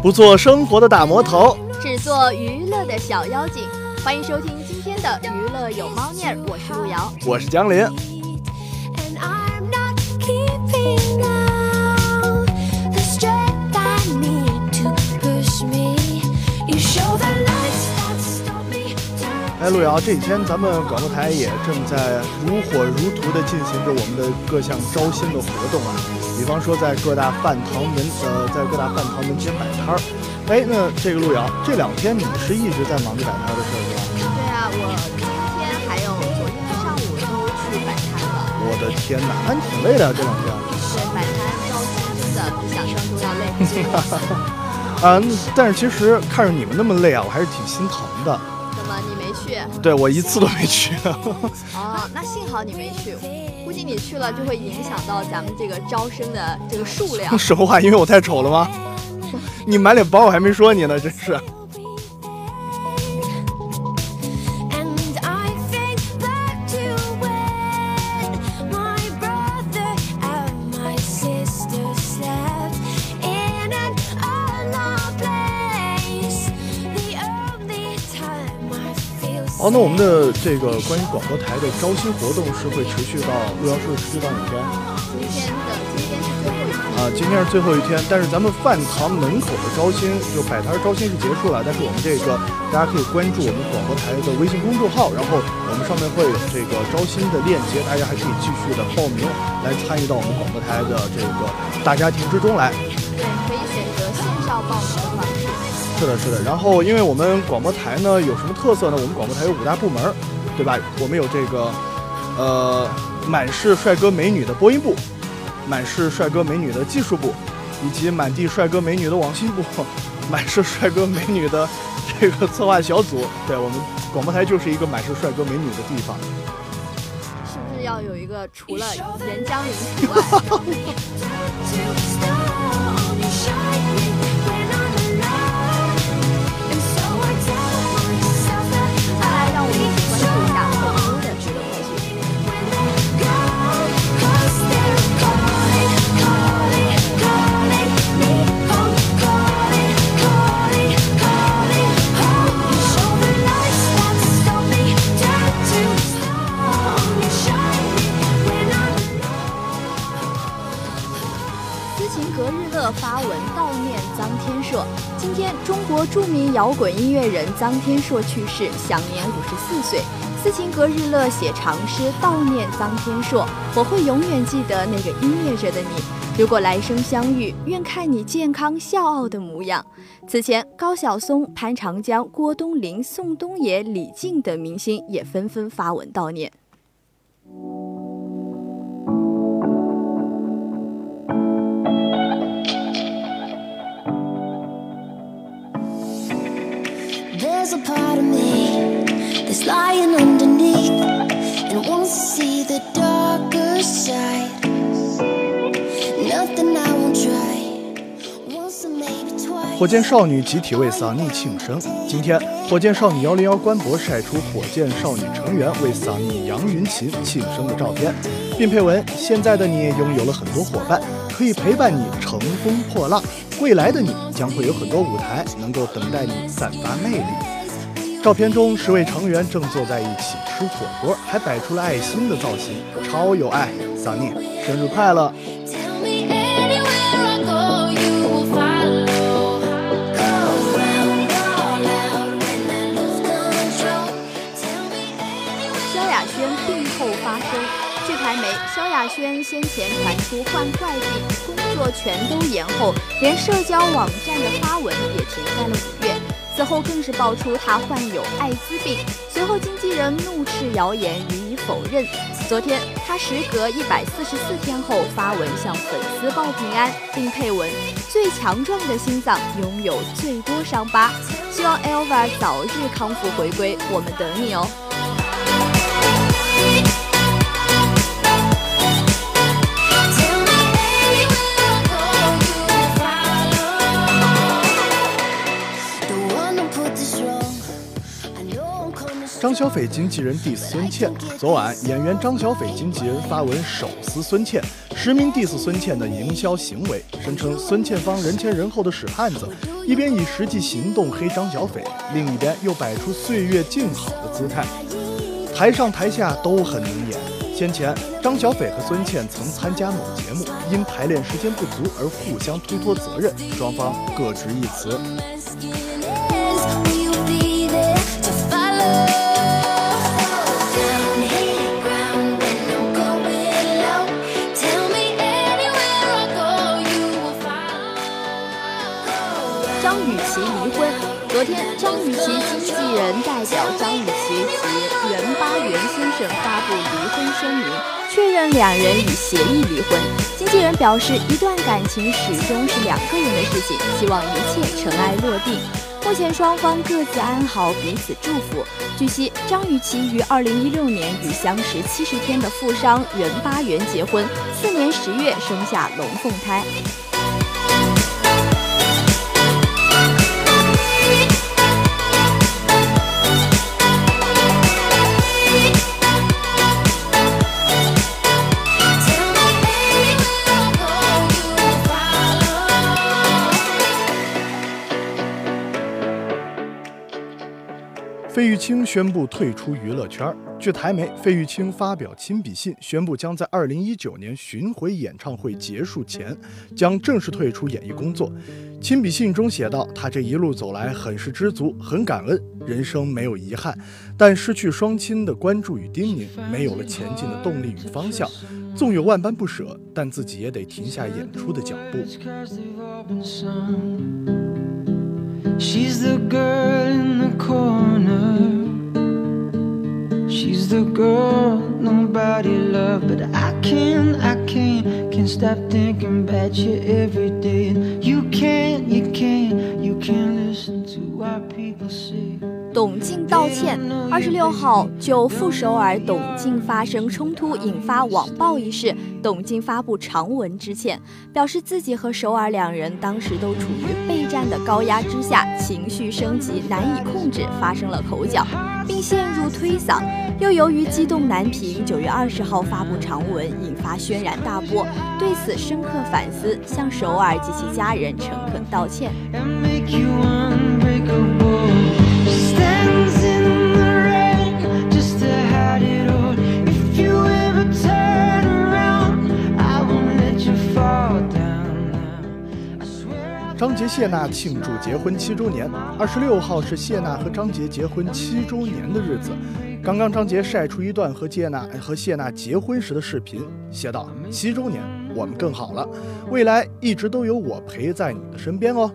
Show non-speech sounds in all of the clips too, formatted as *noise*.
不做生活的大魔头，只做娱乐的小妖精。欢迎收听今天的娱乐有猫腻儿，我是路遥。我是江林。哎，路遥，这几天咱们广播台也正在如火如荼地进行着我们的各项招新的活动啊，比方说在各大饭堂门呃，在各大饭堂门前摆摊儿。哎，那这个路遥，这两天你是一直在忙着摆摊儿的事儿是吧？对啊，我今天还有昨天上午都去摆摊了。我的天哪，那你挺累的啊这两天。对，摆摊招新真的比想象中要累很多。*laughs* 啊、嗯但是其实看着你们那么累啊，我还是挺心疼的。对我一次都没去。哦，那幸好你没去，估计你去了就会影响到咱们这个招生的这个数量。*laughs* 什么话？因为我太丑了吗？你满脸包，我还没说你呢，真是。那我们的这个关于广播台的招新活动是会持续到，陆遥是会持续到哪天？今天的今天是最后一天。啊，今天是最后一天，但是咱们饭堂门口的招新，就摆摊招新是结束了，但是我们这个大家可以关注我们广播台的微信公众号，然后我们上面会有这个招新的链接，大家还可以继续的报名来参与到我们广播台的这个大家庭之中来。对，可以选择线上报名。是的，是的。然后，因为我们广播台呢有什么特色呢？我们广播台有五大部门，对吧？我们有这个，呃，满是帅哥美女的播音部，满是帅哥美女的技术部，以及满地帅哥美女的网信部，*laughs* 满是帅哥美女的这个策划小组。对我们广播台就是一个满是帅哥美女的地方。是不是要有一个除了严江林除外？*laughs* 摇滚音乐人臧天朔去世，享年五十四岁。斯琴格日乐写长诗悼念臧天朔：“我会永远记得那个音乐着的你。如果来生相遇，愿看你健康笑傲的模样。”此前，高晓松、潘长江、郭冬临、宋冬野、李静等明星也纷纷发文悼念。There's a part of me that's lying underneath and wants to see the darker side. Nothing I won't try. Once or maybe twice. 火箭少女集体为桑尼庆生。今天，火箭少女幺零幺官博晒出火箭少女成员为桑尼杨云琴庆生的照片，并配文：“现在的你拥有了很多伙伴，可以陪伴你乘风破浪。未来的你将会有很多舞台，能够等待你散发魅力。”照片中，十位成员正坐在一起吃火锅，还摆出了爱心的造型，超有爱。桑尼，生日快乐！Tell me anywhere I go, you will follow. Go round, all out when I lose control. Tell me anywhere. 萧亚轩病后发声。据台媒，萧亚轩先前传出患怪病，工作全都延后，连社交网站的发文也停在了。此后更是爆出他患有艾滋病，随后经纪人怒斥谣言予以否认。昨天，他时隔一百四十四天后发文向粉丝报平安，并配文：“最强壮的心脏拥有最多伤疤，希望 Elva 早日康复回归，我们等你哦。”张小斐经纪人 diss 孙茜。昨晚，演员张小斐经纪人发文手撕孙茜，实名 diss 孙茜的营销行为，声称孙茜方人前人后的屎汉子，一边以实际行动黑张小斐，另一边又摆出岁月静好的姿态，台上台下都很明眼。先前，张小斐和孙茜曾参加某节目，因排练时间不足而互相推脱责任，双方各执一词。昨天，张雨绮经纪人代表张雨绮及袁巴元先生发布离婚声明，确认两人已协议离婚。经纪人表示，一段感情始终是两个人的事情，希望一切尘埃落定。目前双方各自安好，彼此祝福。据悉，张雨绮于2016年与相识70天的富商袁巴元结婚，次年十月生下龙凤胎。费玉清宣布退出娱乐圈。据台媒，费玉清发表亲笔信，宣布将在2019年巡回演唱会结束前，将正式退出演艺工作。亲笔信中写道：“他这一路走来，很是知足，很感恩，人生没有遗憾，但失去双亲的关注与叮咛，没有了前进的动力与方向。纵有万般不舍，但自己也得停下演出的脚步。” She's the girl in the corner. She's the girl nobody loved, but I can't, I can't, can't stop thinking about you every day. 董静道歉。二十六号，就赴首尔董静发生冲突引发网暴一事，董静发布长文致歉，表示自己和首尔两人当时都处于备战的高压之下，情绪升级难以控制，发生了口角，并陷入推搡。又由于激动难平，九月二十号发布长文，引发轩然大波，对此深刻反思，向首尔及其家人诚恳道歉。张杰谢娜庆祝结婚七周年。二十六号是谢娜和张杰结婚七周年的日子。刚刚张杰晒出一段和谢娜和谢娜结婚时的视频，写道：“七周年，我们更好了，未来一直都有我陪在你的身边哦。”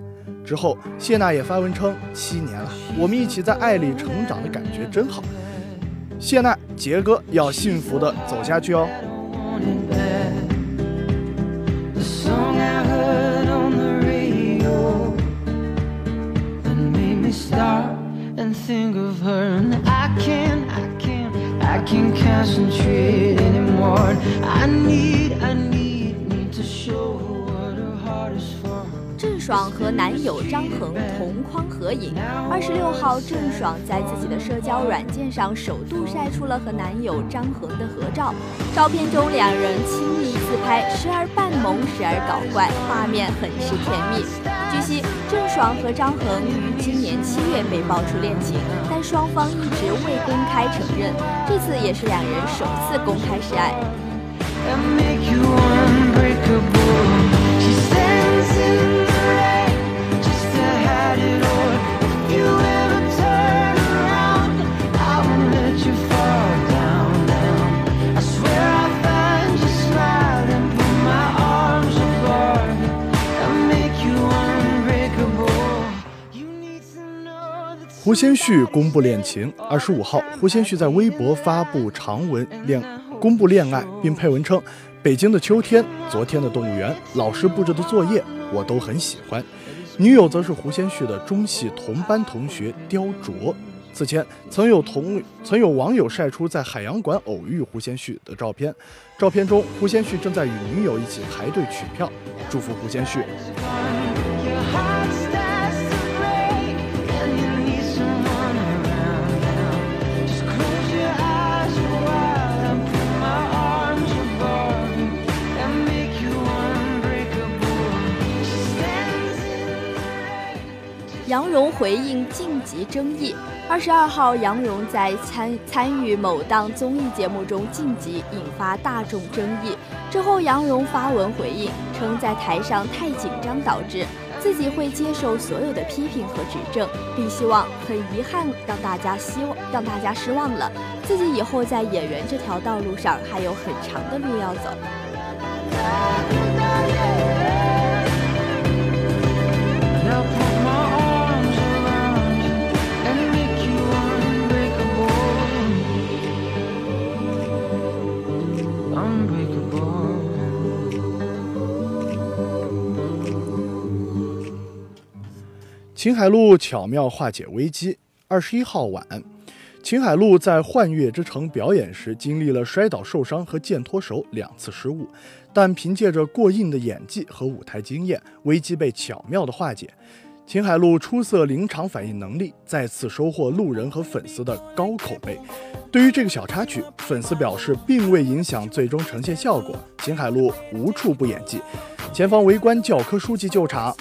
之后，谢娜也发文称：“七年了，我们一起在爱里成长的感觉真好。”谢娜、杰哥要幸福的走下去哦。I can't concentrate anymore. I need, I need, need to show 爽和男友张恒同框合影。二十六号，郑爽在自己的社交软件上首度晒出了和男友张恒的合照。照片中，两人亲密自拍，时而扮萌，时而搞怪，画面很是甜蜜。据悉，郑爽和张恒于今年七月被爆出恋情，但双方一直未公开承认。这次也是两人首次公开示爱。胡先煦公布恋情。二十五号，胡先煦在微博发布长文恋公布恋爱，并配文称：“北京的秋天，昨天的动物园，老师布置的作业，我都很喜欢。”女友则是胡先煦的中戏同班同学刁卓。此前，曾有同曾有网友晒出在海洋馆偶遇胡先煦的照片，照片中胡先煦正在与女友一起排队取票，祝福胡先煦。杨蓉回应晋级争议。二十二号，杨蓉在参参与某档综艺节目中晋级，引发大众争议。之后，杨蓉发文回应，称在台上太紧张导致自己会接受所有的批评和指正，并希望很遗憾让大家希望让大家失望了，自己以后在演员这条道路上还有很长的路要走。秦海璐巧妙化解危机。二十一号晚，秦海璐在《幻乐之城》表演时，经历了摔倒、受伤和剑脱手两次失误，但凭借着过硬的演技和舞台经验，危机被巧妙的化解。秦海璐出色临场反应能力，再次收获路人和粉丝的高口碑。对于这个小插曲，粉丝表示并未影响最终呈现效果。秦海璐无处不演技，前方围观教科书级救场。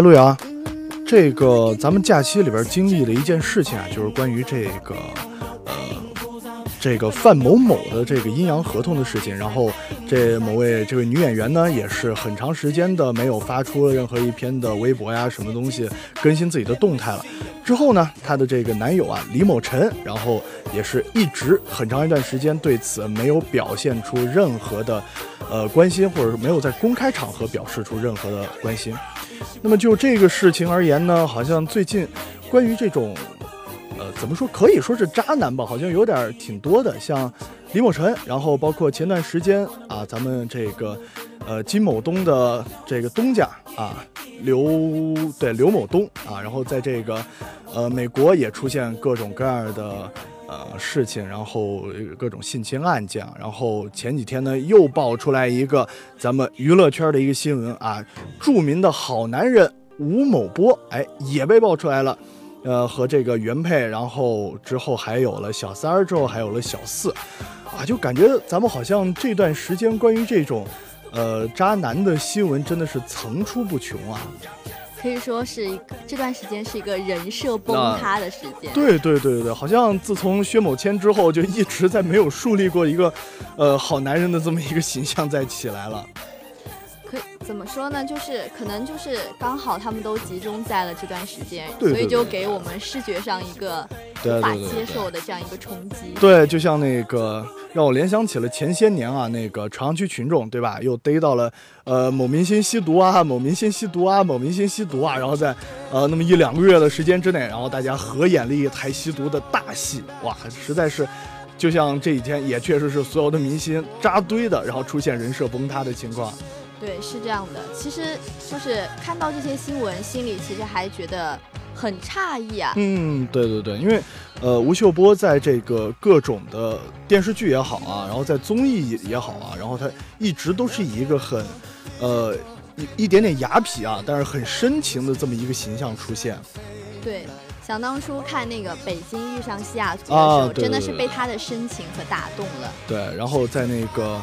陆阳，这个咱们假期里边经历了一件事情啊，就是关于这个呃这个范某某的这个阴阳合同的事情。然后这某位这位女演员呢，也是很长时间的没有发出任何一篇的微博呀什么东西更新自己的动态了。之后呢，她的这个男友啊李某晨，然后也是一直很长一段时间对此没有表现出任何的呃关心，或者是没有在公开场合表示出任何的关心。那么就这个事情而言呢，好像最近关于这种，呃，怎么说，可以说是渣男吧，好像有点挺多的，像李某晨，然后包括前段时间啊，咱们这个，呃，金某东的这个东家啊，刘对刘某东啊，然后在这个，呃，美国也出现各种各样的。呃，事情，然后各种性侵案件，然后前几天呢又爆出来一个咱们娱乐圈的一个新闻啊，著名的好男人吴某波，哎，也被爆出来了，呃，和这个原配，然后之后还有了小三儿，之后还有了小四，啊，就感觉咱们好像这段时间关于这种，呃，渣男的新闻真的是层出不穷啊。可以说是一个这段时间是一个人设崩塌的时间。对对对对，好像自从薛某谦之后，就一直在没有树立过一个，呃，好男人的这么一个形象再起来了。可怎么说呢？就是可能就是刚好他们都集中在了这段时间，对对所以就给我们视觉上一个无法接受的这样一个冲击。对，就像那个 *laughs* 让我联想起了前些年啊，那个朝阳区群众，对吧？又逮到了呃某明星吸毒啊，某明星吸毒啊，某明星吸毒啊，然后在呃那么一两个月的时间之内，然后大家合演了一台吸毒的大戏，哇，实在是。就像这几天，也确实是所有的明星扎堆的，然后出现人设崩塌的情况。对，是这样的。其实就是看到这些新闻，心里其实还觉得很诧异啊。嗯，对对对，因为呃，吴秀波在这个各种的电视剧也好啊，然后在综艺也好啊，然后他一直都是以一个很呃一一点点雅痞啊，但是很深情的这么一个形象出现。对，想当初看那个《北京遇上西雅图》的时候，啊对真的是被他的深情和打动了。对，然后在那个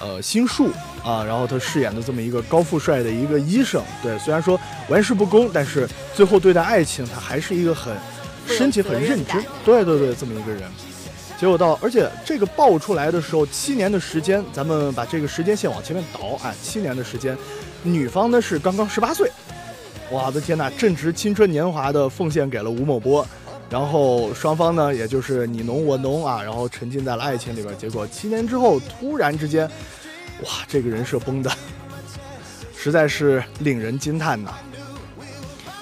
呃新树啊，然后他饰演的这么一个高富帅的一个医生，对，虽然说玩世不恭，但是最后对待爱情，他还是一个很深情、很认知任感的，对对对，这么一个人。结果到，而且这个爆出来的时候，七年的时间，咱们把这个时间线往前面倒啊，七年的时间，女方呢是刚刚十八岁，我的天呐，正值青春年华的奉献给了吴某波，然后双方呢，也就是你侬我侬啊，然后沉浸在了爱情里边。结果七年之后，突然之间，哇，这个人设崩的，*laughs* 实在是令人惊叹呐。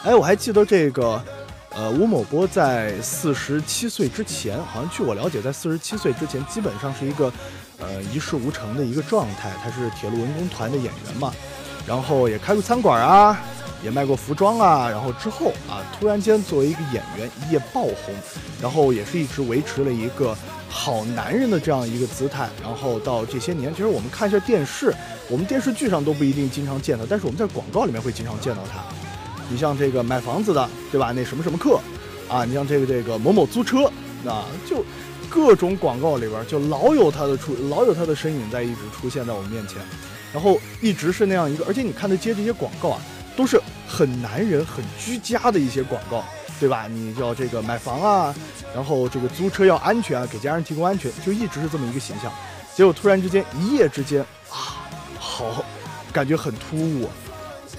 哎，我还记得这个，呃，吴某波在四十七岁之前，好像据我了解，在四十七岁之前，基本上是一个，呃，一事无成的一个状态。他是铁路文工团的演员嘛，然后也开过餐馆啊，也卖过服装啊，然后之后啊，突然间作为一个演员一夜爆红，然后也是一直维持了一个好男人的这样一个姿态，然后到这些年，其实我们看一下电视，我们电视剧上都不一定经常见到，但是我们在广告里面会经常见到他。你像这个买房子的，对吧？那什么什么客，啊，你像这个这个某某租车，啊，就各种广告里边就老有他的出，老有他的身影在一直出现在我们面前，然后一直是那样一个，而且你看他接这些广告啊，都是很男人、很居家的一些广告，对吧？你要这个买房啊，然后这个租车要安全啊，给家人提供安全，就一直是这么一个形象。结果突然之间一夜之间啊，好，感觉很突兀。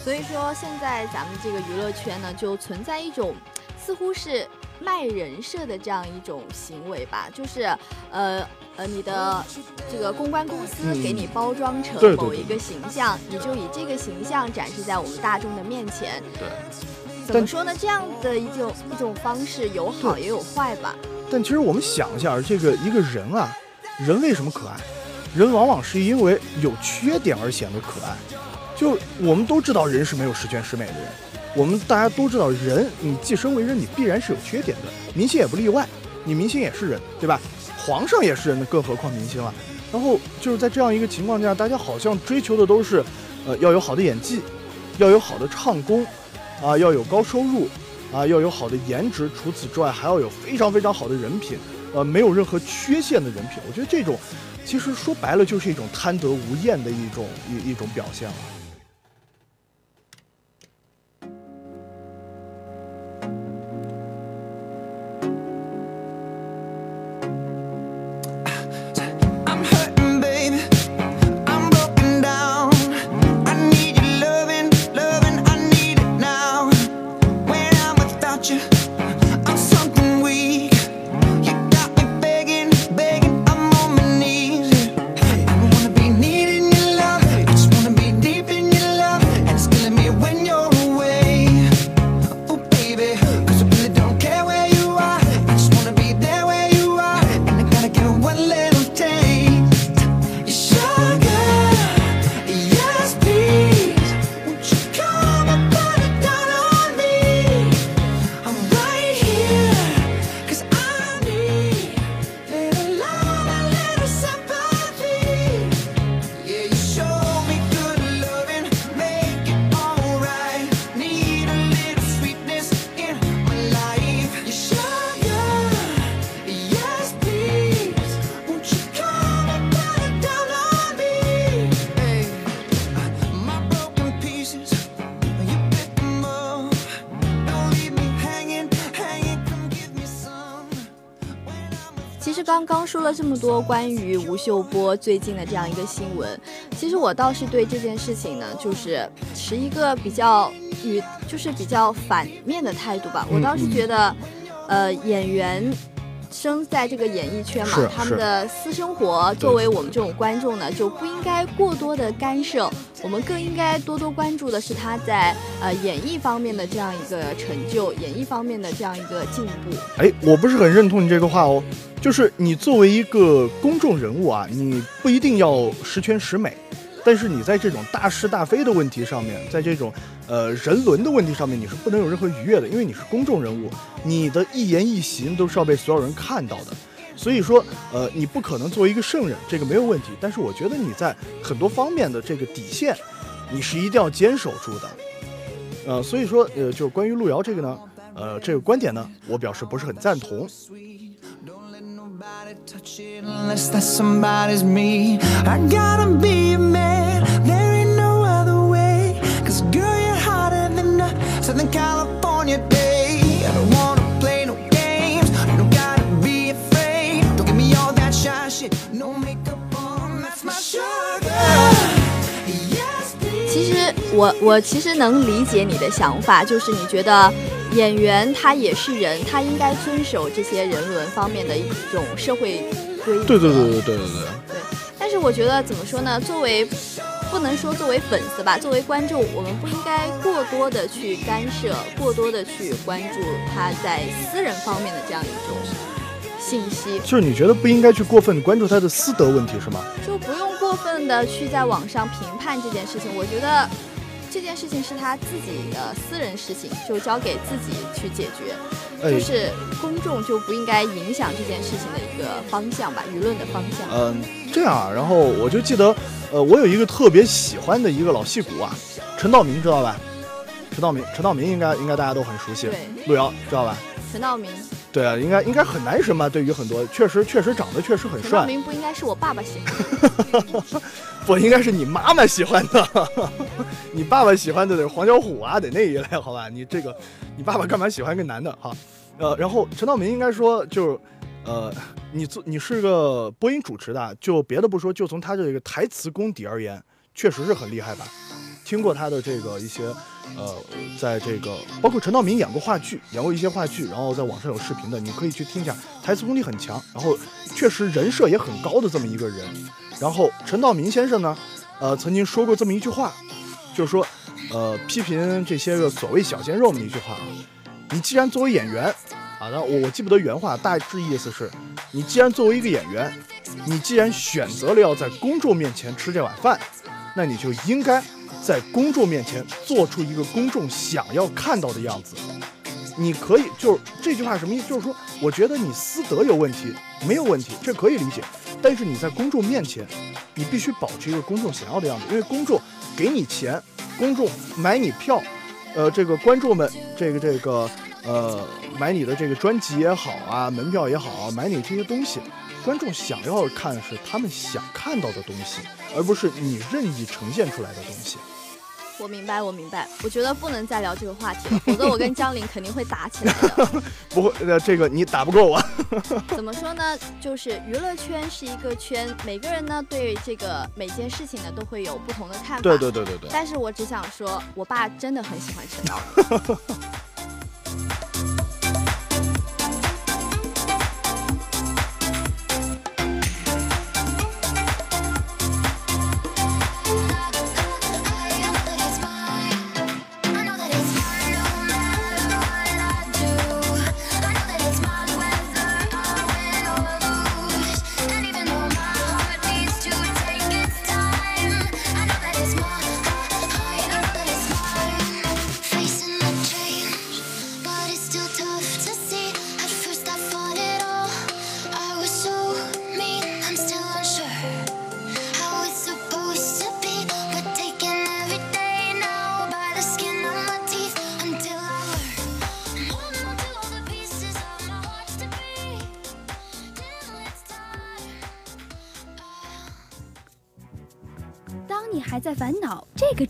所以说，现在咱们这个娱乐圈呢，就存在一种似乎是卖人设的这样一种行为吧，就是呃呃，你的这个公关公司嗯给你包装成某一个形象，你就以这个形象展示在我们大众的面前。对。怎么说呢？这样的一种一种方式有好也有坏吧。但其实我们想一下，这个一个人啊，人为什么可爱？人往往是因为有缺点而显得可爱。就我们都知道，人是没有十全十美的人。我们大家都知道，人你既生为人，你必然是有缺点的。明星也不例外，你明星也是人，对吧？皇上也是人的，更何况明星了。然后就是在这样一个情况下，大家好像追求的都是，呃，要有好的演技，要有好的唱功，啊，要有高收入，啊，要有好的颜值，除此之外还要有非常非常好的人品，呃，没有任何缺陷的人品。我觉得这种，其实说白了就是一种贪得无厌的一种一一种表现了。说了这么多关于吴秀波最近的这样一个新闻，其实我倒是对这件事情呢，就是持一个比较与就是比较反面的态度吧。我倒是觉得，呃，演员。生在这个演艺圈嘛，他们的私生活作为我们这种观众呢，就不应该过多的干涉，我们更应该多多关注的是他在呃演艺方面的这样一个成就，演艺方面的这样一个进步。哎，我不是很认同你这个话哦。就是你作为一个公众人物啊，你不一定要十全十美，但是你在这种大是大非的问题上面，在这种呃人伦的问题上面，你是不能有任何逾越的，因为你是公众人物，你的一言一行都是要被所有人看到的。所以说，呃，你不可能作为一个圣人，这个没有问题。但是我觉得你在很多方面的这个底线，你是一定要坚守住的。呃，所以说，呃，就是关于路遥这个呢，呃，这个观点呢，我表示不是很赞同。sweet. Don't let nobody touch it unless that somebody's me. I gotta be a man, there ain't no other way. Cause girl, you're hotter than a Southern California day. I don't wanna play no games, you don't gotta be afraid. Don't give me all that shy shit, no makeup on, that's my sugar. Yes, please. 其实我我其实能理解你的想法，就是你觉得 演员他也是人，他应该遵守这些人伦方面的一种社会规则。对对对对对对对。对，但是是我觉得怎么说呢？作为不能说作为粉丝吧，作为观众，我们不应该过多的去干涉，过多的去关注他在私人方面的这样一种信息，就是你觉得不应该去过分关注他的私德问题是吗？就不用过分的去在网上评判这件事情。我觉得这件事情是他自己的私人事情，就交给自己去解决。哎就是公众就不应该影响这件事情的一个方向吧，舆论的方向。嗯，这样啊，然后我就记得，呃，我有一个特别喜欢的一个老戏骨啊，陈道明知道吧？陈道明，陈道明应该应该大家都很熟悉，对路遥知道吧？陈道明，对啊，应该应该很男神吧？对于很多，确实确实长得确实很帅，陈道明不应该是我爸爸喜欢的。*laughs* 不应该是你妈妈喜欢的，*laughs* 你爸爸喜欢的得是黄小琥啊，得那一类，好吧？你这个，你爸爸干嘛喜欢一个男的哈？呃，然后陈道明应该说就是，呃，你做你是个播音主持的，就别的不说，就从他这个台词功底而言，确实是很厉害吧？听过他的这个一些，呃，在这个包括陈道明演过话剧，演过一些话剧，然后在网上有视频的，你可以去听一下，台词功底很强，然后确实人设也很高的这么一个人。然后陈道明先生呢，呃，曾经说过这么一句话，就是说，呃，批评这些个所谓小鲜肉们的一句话啊，你既然作为演员，啊，那我我记不得原话，大致意思是，你既然作为一个演员，你既然选择了要在公众面前吃这碗饭，那你就应该在公众面前做出一个公众想要看到的样子。你可以就是这句话什么意思？就是说，我觉得你私德有问题，没有问题，这可以理解。但是你在公众面前，你必须保持一个公众想要的样子，因为公众给你钱，公众买你票，呃，这个观众们，这个这个呃，买你的这个专辑也好啊，门票也好啊，买你这些东西，观众想要看的是他们想看到的东西，而不是你任意呈现出来的东西。我明白，我明白。我觉得不能再聊这个话题了，否则我跟江林肯定会打起来的。*laughs* 不会，呃，这个你打不过我。*laughs* 怎么说呢？就是娱乐圈是一个圈，每个人呢对这个每件事情呢都会有不同的看法。对对对对对。但是我只想说，我爸真的很喜欢陈道明。*laughs*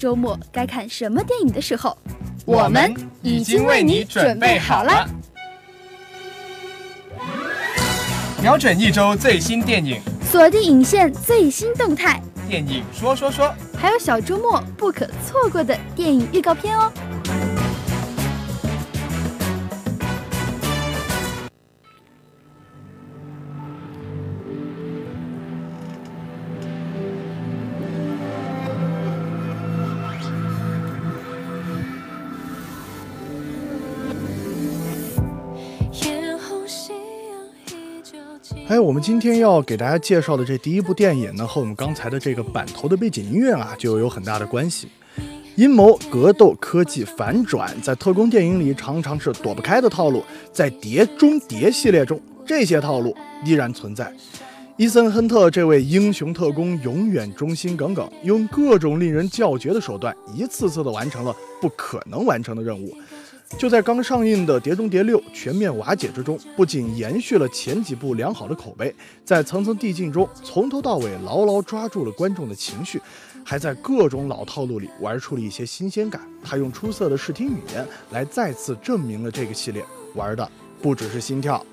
周末该看什么电影的时候，我们已经为你准备好了。瞄准一周最新电影，锁定影线最新动态，电影说说说，还有小周末不可错过的电影预告片哦。我们今天要给大家介绍的这第一部电影呢，和我们刚才的这个版头的背景音乐啊，就有很大的关系。阴谋、格斗、科技、反转，在特工电影里常常是躲不开的套路，在《碟中谍》系列中，这些套路依然存在。伊森·亨特这位英雄特工永远忠心耿耿，用各种令人叫绝的手段，一次次地完成了不可能完成的任务。就在刚上映的《碟中谍六》全面瓦解之中，不仅延续了前几部良好的口碑，在层层递进中从头到尾牢牢抓住了观众的情绪，还在各种老套路里玩出了一些新鲜感。他用出色的视听语言来再次证明了这个系列玩的不只是心跳。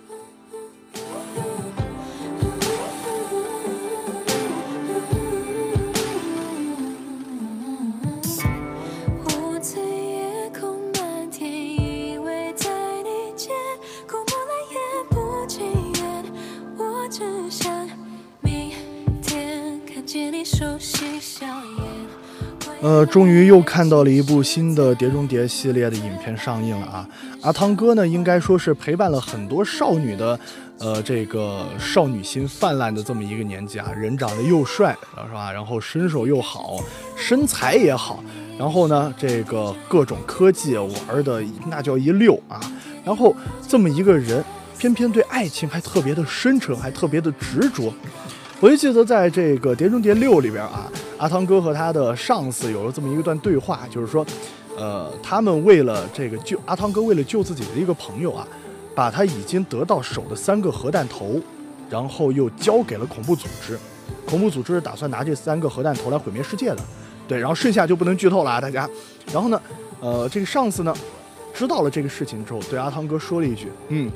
呃，终于又看到了一部新的《碟中谍》系列的影片上映了啊！阿汤哥呢，应该说是陪伴了很多少女的，呃，这个少女心泛滥的这么一个年纪啊。人长得又帅，是吧？然后身手又好，身材也好，然后呢，这个各种科技玩的那叫一溜啊。然后这么一个人，偏偏对爱情还特别的深沉，还特别的执着。我就记得在这个《碟中谍六》里边啊，阿汤哥和他的上司有了这么一段对话，就是说，呃，他们为了这个救阿汤哥，为了救自己的一个朋友啊，把他已经得到手的三个核弹头，然后又交给了恐怖组织。恐怖组织打算拿这三个核弹头来毁灭世界的，对，然后剩下就不能剧透了啊，大家。然后呢，呃，这个上司呢，知道了这个事情之后，对阿汤哥说了一句，嗯。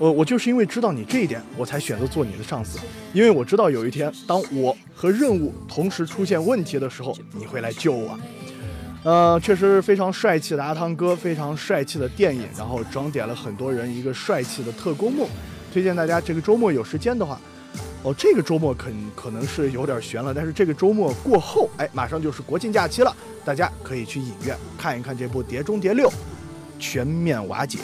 我我就是因为知道你这一点，我才选择做你的上司，因为我知道有一天，当我和任务同时出现问题的时候，你会来救我。呃，确实非常帅气的阿汤哥，非常帅气的电影，然后装点了很多人一个帅气的特工梦。推荐大家这个周末有时间的话，哦，这个周末可可能是有点悬了，但是这个周末过后，哎，马上就是国庆假期了，大家可以去影院看一看这部《碟中谍六》，全面瓦解。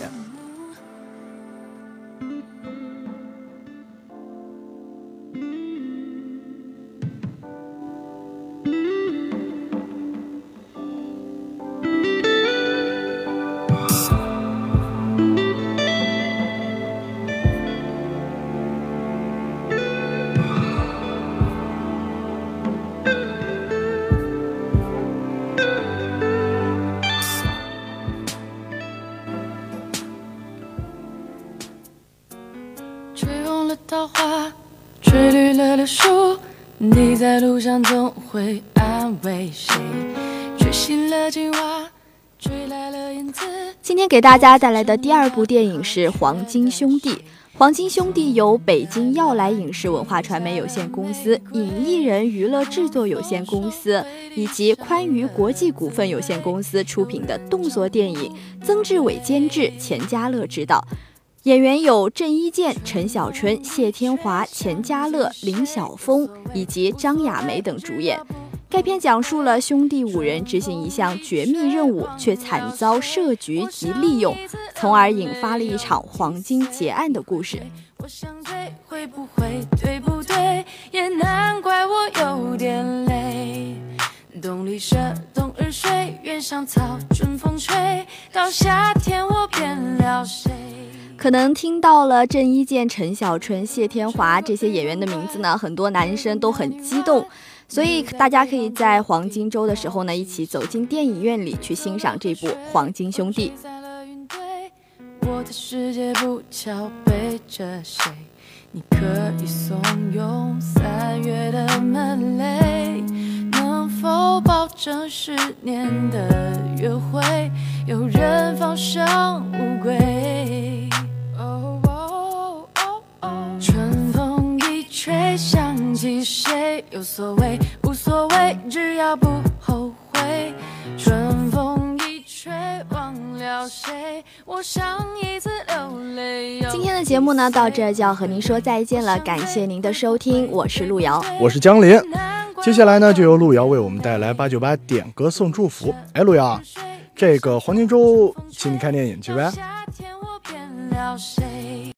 今天给大家带来的第二部电影是《黄金兄弟》。黄金兄弟由北京耀来影视文化传媒有限公司、影艺人娱乐制作有限公司以及宽娱国际股份有限公司出品的动作电影，曾志伟监制，钱嘉乐执导。演员有郑伊健、陈小春、谢天华、钱嘉乐、林晓峰以及张雅梅等主演。该片讲述了兄弟五人执行一项绝密任务，却惨遭设局及利用，从而引发了一场黄金劫案的故事。我想追，会不会对不对？也难怪我有点累。冬里舍，冬日睡，原上草，春风吹，到夏天我变了谁？可能听到了郑伊健、陈小春、谢天华这些演员的名字呢，很多男生都很激动，所以大家可以在黄金周的时候呢，一起走进电影院里去欣赏这部《黄金兄弟》。在了云堆，我的世界不巧背着谁？你可以怂恿三月的门铃，能否保证十年的约会有人放生乌龟？想起谁？有所谓，无所谓，只要不后悔。春风一吹，忘了谁？我上一次流泪。今天的节目呢，到这儿就要和您说再见了，感谢您的收听，我是路遥。我是江林。接下来呢，就由路遥为我们带来八九八点歌送祝福。哎，路遥，这个黄金周请你看电影去呗。夏天我变了谁？